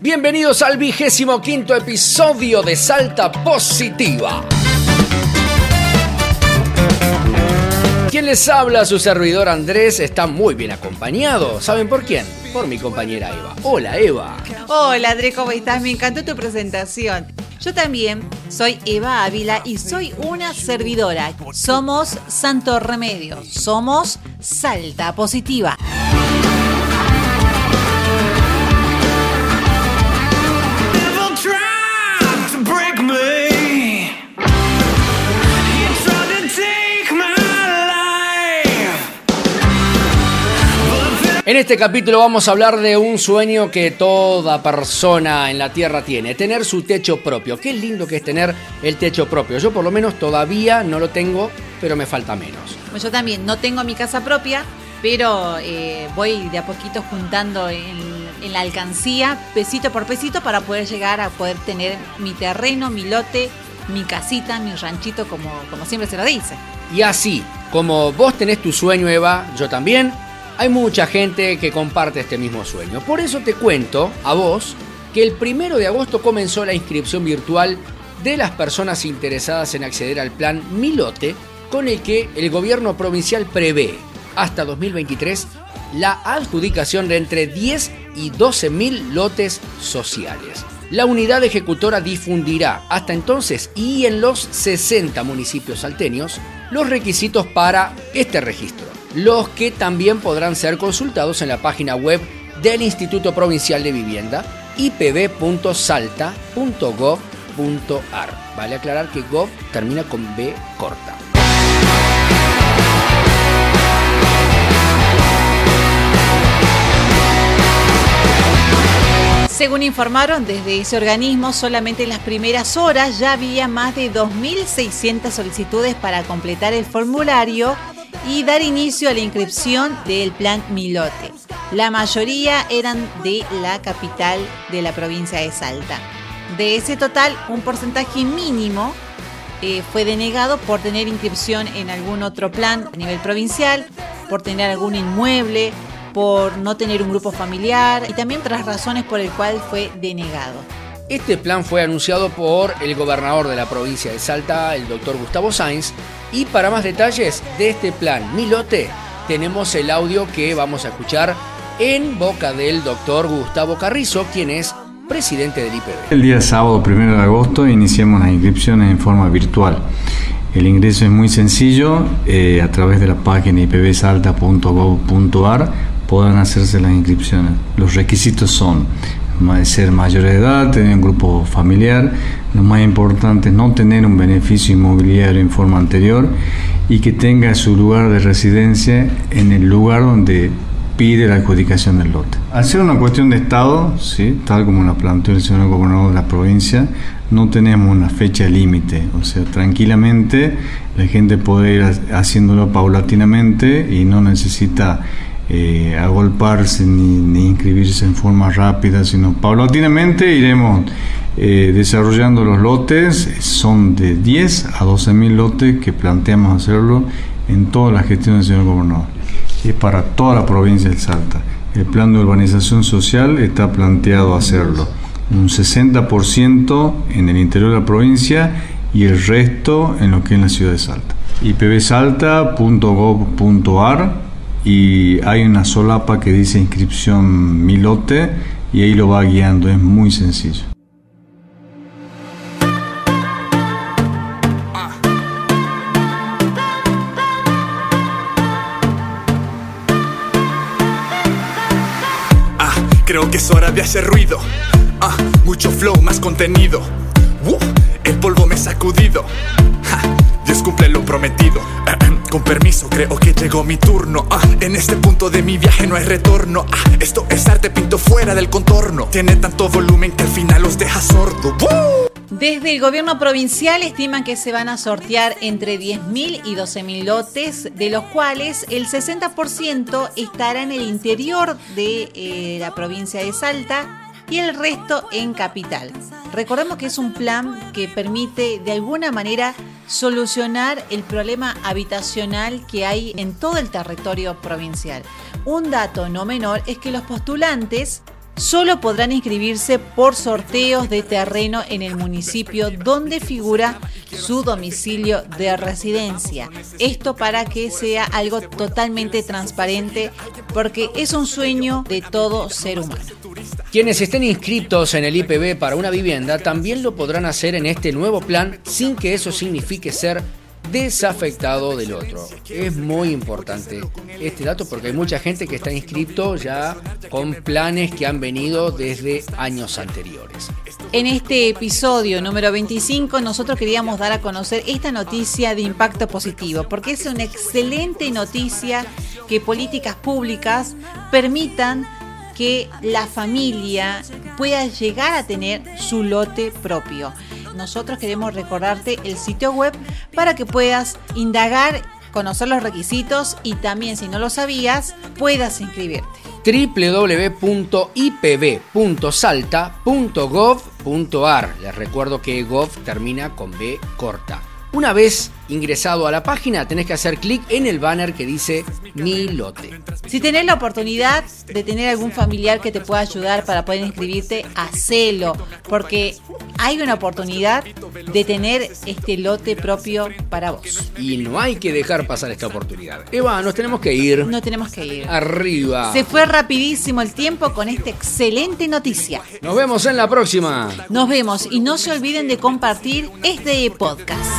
Bienvenidos al vigésimo quinto episodio de Salta Positiva. Quien les habla, su servidor Andrés, está muy bien acompañado. ¿Saben por quién? Por mi compañera Eva. Hola Eva. Hola Andrés, ¿cómo estás? Me encantó tu presentación. Yo también soy Eva Ávila y soy una servidora. Somos Santo Remedio, somos Salta Positiva. En este capítulo vamos a hablar de un sueño que toda persona en la Tierra tiene, tener su techo propio. Qué lindo que es tener el techo propio. Yo por lo menos todavía no lo tengo, pero me falta menos. Yo también no tengo mi casa propia, pero eh, voy de a poquito juntando en, la alcancía, pesito por pesito, para poder llegar a poder tener mi terreno, mi lote, mi casita, mi ranchito, como, como siempre se lo dice. Y así, como vos tenés tu sueño, Eva, yo también hay mucha gente que comparte este mismo sueño. Por eso te cuento a vos que el primero de agosto comenzó la inscripción virtual de las personas interesadas en acceder al plan Milote, con el que el gobierno provincial prevé hasta 2023 la adjudicación de entre 10 y 12 mil lotes sociales. La unidad ejecutora difundirá hasta entonces y en los 60 municipios salteños los requisitos para este registro los que también podrán ser consultados en la página web del Instituto Provincial de Vivienda ipb.salta.gov.ar. Vale aclarar que gov termina con B corta. Según informaron desde ese organismo, solamente en las primeras horas ya había más de 2.600 solicitudes para completar el formulario y dar inicio a la inscripción del plan Milote. La mayoría eran de la capital de la provincia de Salta. De ese total, un porcentaje mínimo eh, fue denegado por tener inscripción en algún otro plan a nivel provincial, por tener algún inmueble, por no tener un grupo familiar y también otras razones por el cual fue denegado. Este plan fue anunciado por el gobernador de la provincia de Salta, el doctor Gustavo Sainz, y para más detalles de este plan Milote, tenemos el audio que vamos a escuchar en boca del doctor Gustavo Carrizo, quien es presidente del IPB. El día sábado 1 de agosto iniciamos las inscripciones en forma virtual. El ingreso es muy sencillo, eh, a través de la página ipbsalta.gov.ar podrán hacerse las inscripciones. Los requisitos son ser mayor de edad, tener un grupo familiar, lo más importante es no tener un beneficio inmobiliario en forma anterior y que tenga su lugar de residencia en el lugar donde pide la adjudicación del lote. Al ser una cuestión de Estado, ¿sí? tal como la planteó el señor gobernador de la provincia, no tenemos una fecha límite, o sea, tranquilamente la gente puede ir haciéndolo paulatinamente y no necesita eh, agolparse ni, inscribirse en forma rápida, sino paulatinamente iremos eh, desarrollando los lotes. Son de 10 a 12 mil lotes que planteamos hacerlo en toda la gestión del señor gobernador. Es para toda la provincia del Salta. El plan de urbanización social está planteado hacerlo un 60% en el interior de la provincia y el resto en lo que es la ciudad de Salta. ipbsalta.gov.ar y hay una solapa que dice inscripción Milote y ahí lo va guiando, es muy sencillo. Ah, creo que es hora de hacer ruido. Ah, mucho flow, más contenido. Uh, el polvo me ha sacudido. Dios cumple lo prometido. Con permiso, creo que llegó mi turno. Ah, en este punto de mi viaje no hay retorno. Ah, esto es arte pinto fuera del contorno. Tiene tanto volumen que al final los deja sordo. Desde el gobierno provincial estiman que se van a sortear entre 10.000 y 12.000 lotes, de los cuales el 60% estará en el interior de eh, la provincia de Salta y el resto en capital. Recordemos que es un plan que permite de alguna manera solucionar el problema habitacional que hay en todo el territorio provincial. Un dato no menor es que los postulantes solo podrán inscribirse por sorteos de terreno en el municipio donde figura su domicilio de residencia. Esto para que sea algo totalmente transparente porque es un sueño de todo ser humano. Quienes estén inscritos en el IPB para una vivienda también lo podrán hacer en este nuevo plan sin que eso signifique ser desafectado del otro. Es muy importante este dato porque hay mucha gente que está inscrito ya con planes que han venido desde años anteriores. En este episodio número 25 nosotros queríamos dar a conocer esta noticia de impacto positivo porque es una excelente noticia que políticas públicas permitan que la familia pueda llegar a tener su lote propio nosotros queremos recordarte el sitio web para que puedas indagar, conocer los requisitos y también si no lo sabías, puedas inscribirte www.ipb.salta.gov.ar. Les recuerdo que gov termina con B corta. Una vez ingresado a la página, tenés que hacer clic en el banner que dice Mi lote. Si tenés la oportunidad de tener algún familiar que te pueda ayudar para poder inscribirte, hacelo, porque hay una oportunidad de tener este lote propio para vos. Y no hay que dejar pasar esta oportunidad. Eva, nos tenemos que ir. No tenemos que ir. Arriba. Se fue rapidísimo el tiempo con esta excelente noticia. Nos vemos en la próxima. Nos vemos y no se olviden de compartir este podcast.